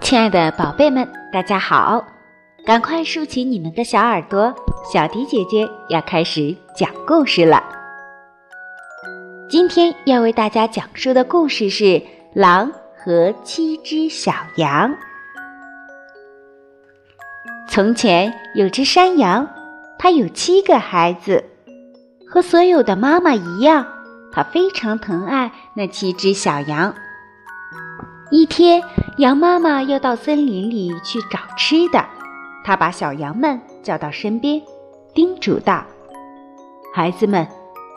亲爱的宝贝们，大家好！赶快竖起你们的小耳朵，小迪姐姐要开始讲故事了。今天要为大家讲述的故事是《狼和七只小羊》。从前有只山羊，它有七个孩子，和所有的妈妈一样，它非常疼爱那七只小羊。一天，羊妈妈要到森林里去找吃的，她把小羊们叫到身边，叮嘱道：“孩子们，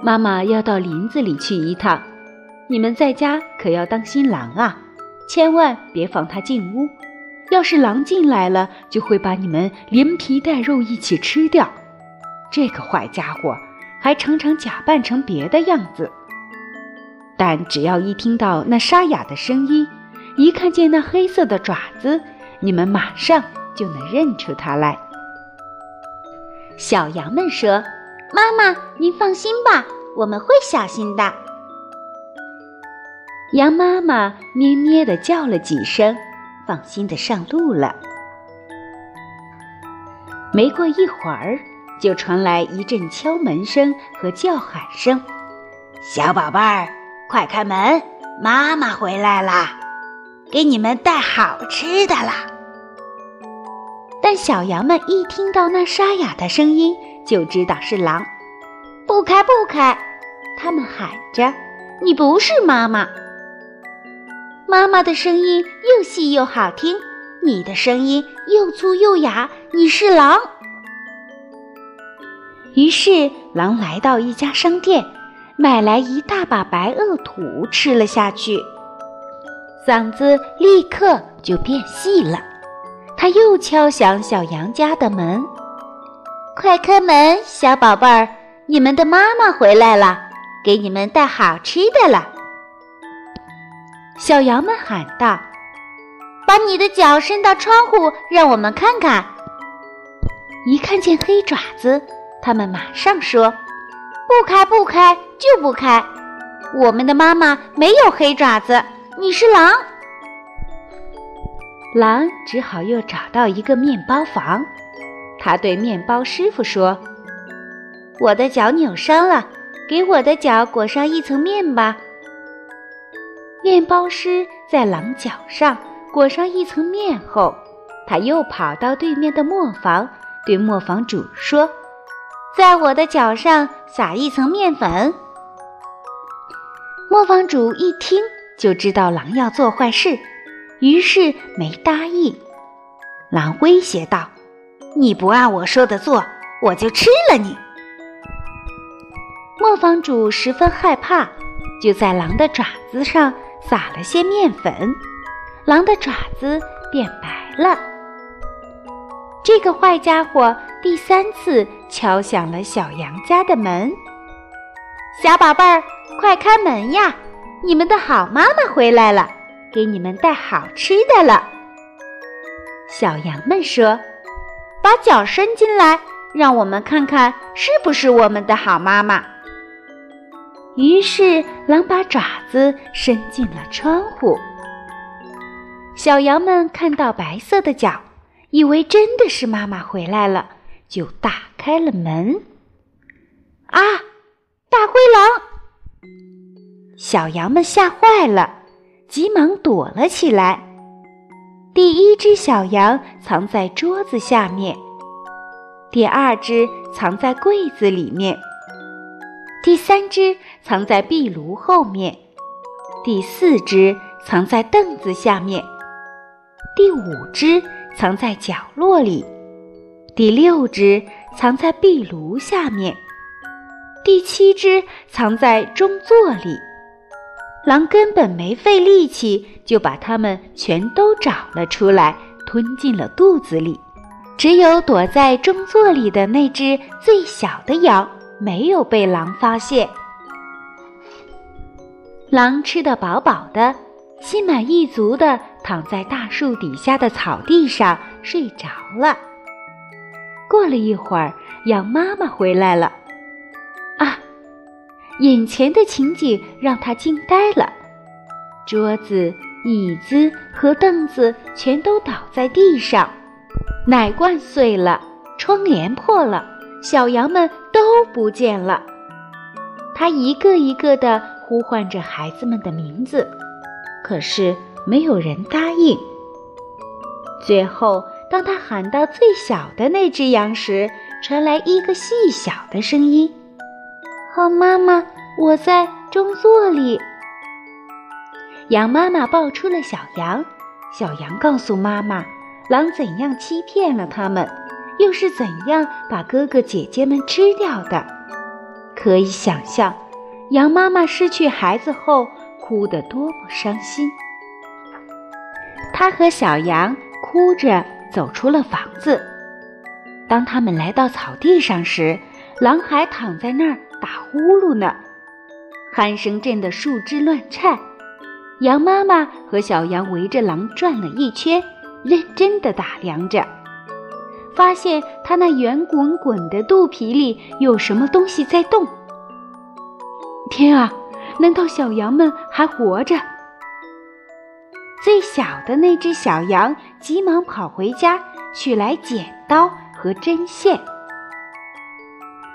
妈妈要到林子里去一趟，你们在家可要当心狼啊，千万别放它进屋。要是狼进来了，就会把你们连皮带肉一起吃掉。这个坏家伙还常常假扮成别的样子，但只要一听到那沙哑的声音。”一看见那黑色的爪子，你们马上就能认出它来。小羊们说：“妈妈，您放心吧，我们会小心的。”羊妈妈咩咩地叫了几声，放心的上路了。没过一会儿，就传来一阵敲门声和叫喊声：“小宝贝儿，快开门，妈妈回来啦！”给你们带好吃的啦！但小羊们一听到那沙哑的声音，就知道是狼。不开，不开！他们喊着：“你不是妈妈！妈妈的声音又细又好听，你的声音又粗又哑，你是狼。”于是，狼来到一家商店，买来一大把白垩土，吃了下去。嗓子立刻就变细了，他又敲响小羊家的门：“快开门，小宝贝儿，你们的妈妈回来了，给你们带好吃的了。”小羊们喊道：“把你的脚伸到窗户，让我们看看。”一看见黑爪子，他们马上说：“不开，不开，就不开！我们的妈妈没有黑爪子。”你是狼，狼只好又找到一个面包房。他对面包师傅说：“我的脚扭伤了，给我的脚裹上一层面吧。”面包师在狼脚上裹上一层面后，他又跑到对面的磨坊，对磨坊主说：“在我的脚上撒一层面粉。”磨坊主一听。就知道狼要做坏事，于是没答应。狼威胁道：“你不按我说的做，我就吃了你。”磨坊主十分害怕，就在狼的爪子上撒了些面粉，狼的爪子变白了。这个坏家伙第三次敲响了小羊家的门：“小宝贝儿，快开门呀！”你们的好妈妈回来了，给你们带好吃的了。小羊们说：“把脚伸进来，让我们看看是不是我们的好妈妈。”于是狼把爪子伸进了窗户。小羊们看到白色的脚，以为真的是妈妈回来了，就打开了门。啊，大灰狼！小羊们吓坏了，急忙躲了起来。第一只小羊藏在桌子下面，第二只藏在柜子里面，第三只藏在壁炉后面，第四只藏在凳子下面，第五只藏在角落里，第六只藏在壁炉下面，第七只藏在中座里。狼根本没费力气，就把它们全都找了出来，吞进了肚子里。只有躲在中座里的那只最小的羊没有被狼发现。狼吃得饱饱的，心满意足地躺在大树底下的草地上睡着了。过了一会儿，羊妈妈回来了。啊，眼前的情景让他惊呆了，桌子、椅子和凳子全都倒在地上，奶罐碎了，窗帘破了，小羊们都不见了。他一个一个地呼唤着孩子们的名字，可是没有人答应。最后，当他喊到最小的那只羊时，传来一个细小的声音：“好，妈妈，我在中座里。”羊妈妈抱出了小羊，小羊告诉妈妈，狼怎样欺骗了他们，又是怎样把哥哥姐姐们吃掉的。可以想象，羊妈妈失去孩子后哭得多么伤心。他和小羊。哭着走出了房子。当他们来到草地上时，狼还躺在那儿打呼噜呢，鼾声震得树枝乱颤。羊妈妈和小羊围着狼转了一圈，认真地打量着，发现它那圆滚滚的肚皮里有什么东西在动。天啊，难道小羊们还活着？最小的那只小羊急忙跑回家，取来剪刀和针线。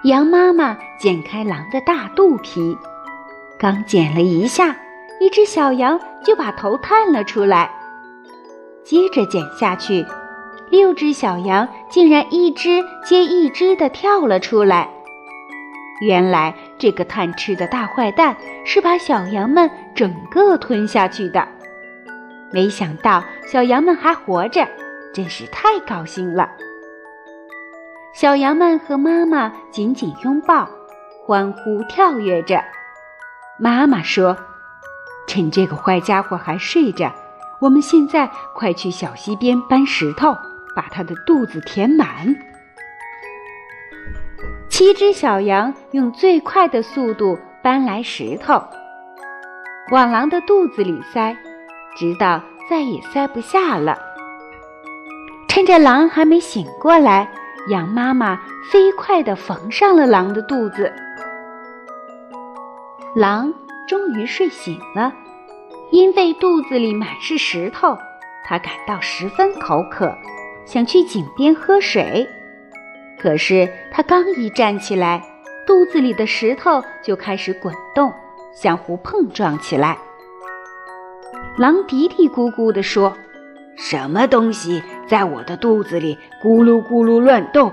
羊妈妈剪开狼的大肚皮，刚剪了一下，一只小羊就把头探了出来。接着剪下去，六只小羊竟然一只接一只的跳了出来。原来这个贪吃的大坏蛋是把小羊们整个吞下去的。没想到小羊们还活着，真是太高兴了。小羊们和妈妈紧紧拥抱，欢呼跳跃着。妈妈说：“趁这个坏家伙还睡着，我们现在快去小溪边搬石头，把它的肚子填满。”七只小羊用最快的速度搬来石头，往狼的肚子里塞。直到再也塞不下了。趁着狼还没醒过来，羊妈妈飞快地缝上了狼的肚子。狼终于睡醒了，因为肚子里满是石头，它感到十分口渴，想去井边喝水。可是他刚一站起来，肚子里的石头就开始滚动，相互碰撞起来。狼嘀嘀咕咕地说：“什么东西在我的肚子里咕噜咕噜乱动？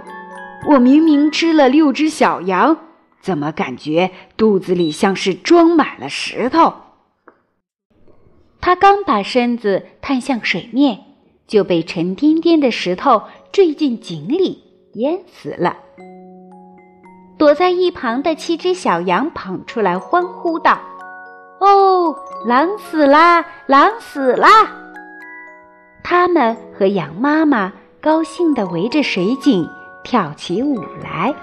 我明明吃了六只小羊，怎么感觉肚子里像是装满了石头？”他刚把身子探向水面，就被沉甸甸的石头坠进井里，淹死了。躲在一旁的七只小羊跑出来欢呼道。哦，狼死啦！狼死啦！他们和羊妈妈高兴地围着水井跳起舞来。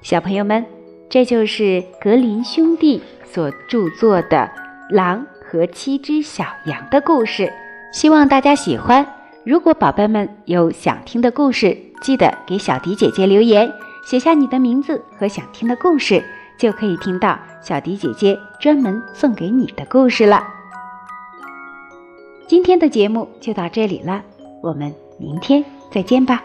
小朋友们，这就是格林兄弟所著作的《狼和七只小羊》的故事，希望大家喜欢。如果宝贝们有想听的故事，记得给小迪姐姐留言，写下你的名字和想听的故事。就可以听到小迪姐姐专门送给你的故事了。今天的节目就到这里了，我们明天再见吧。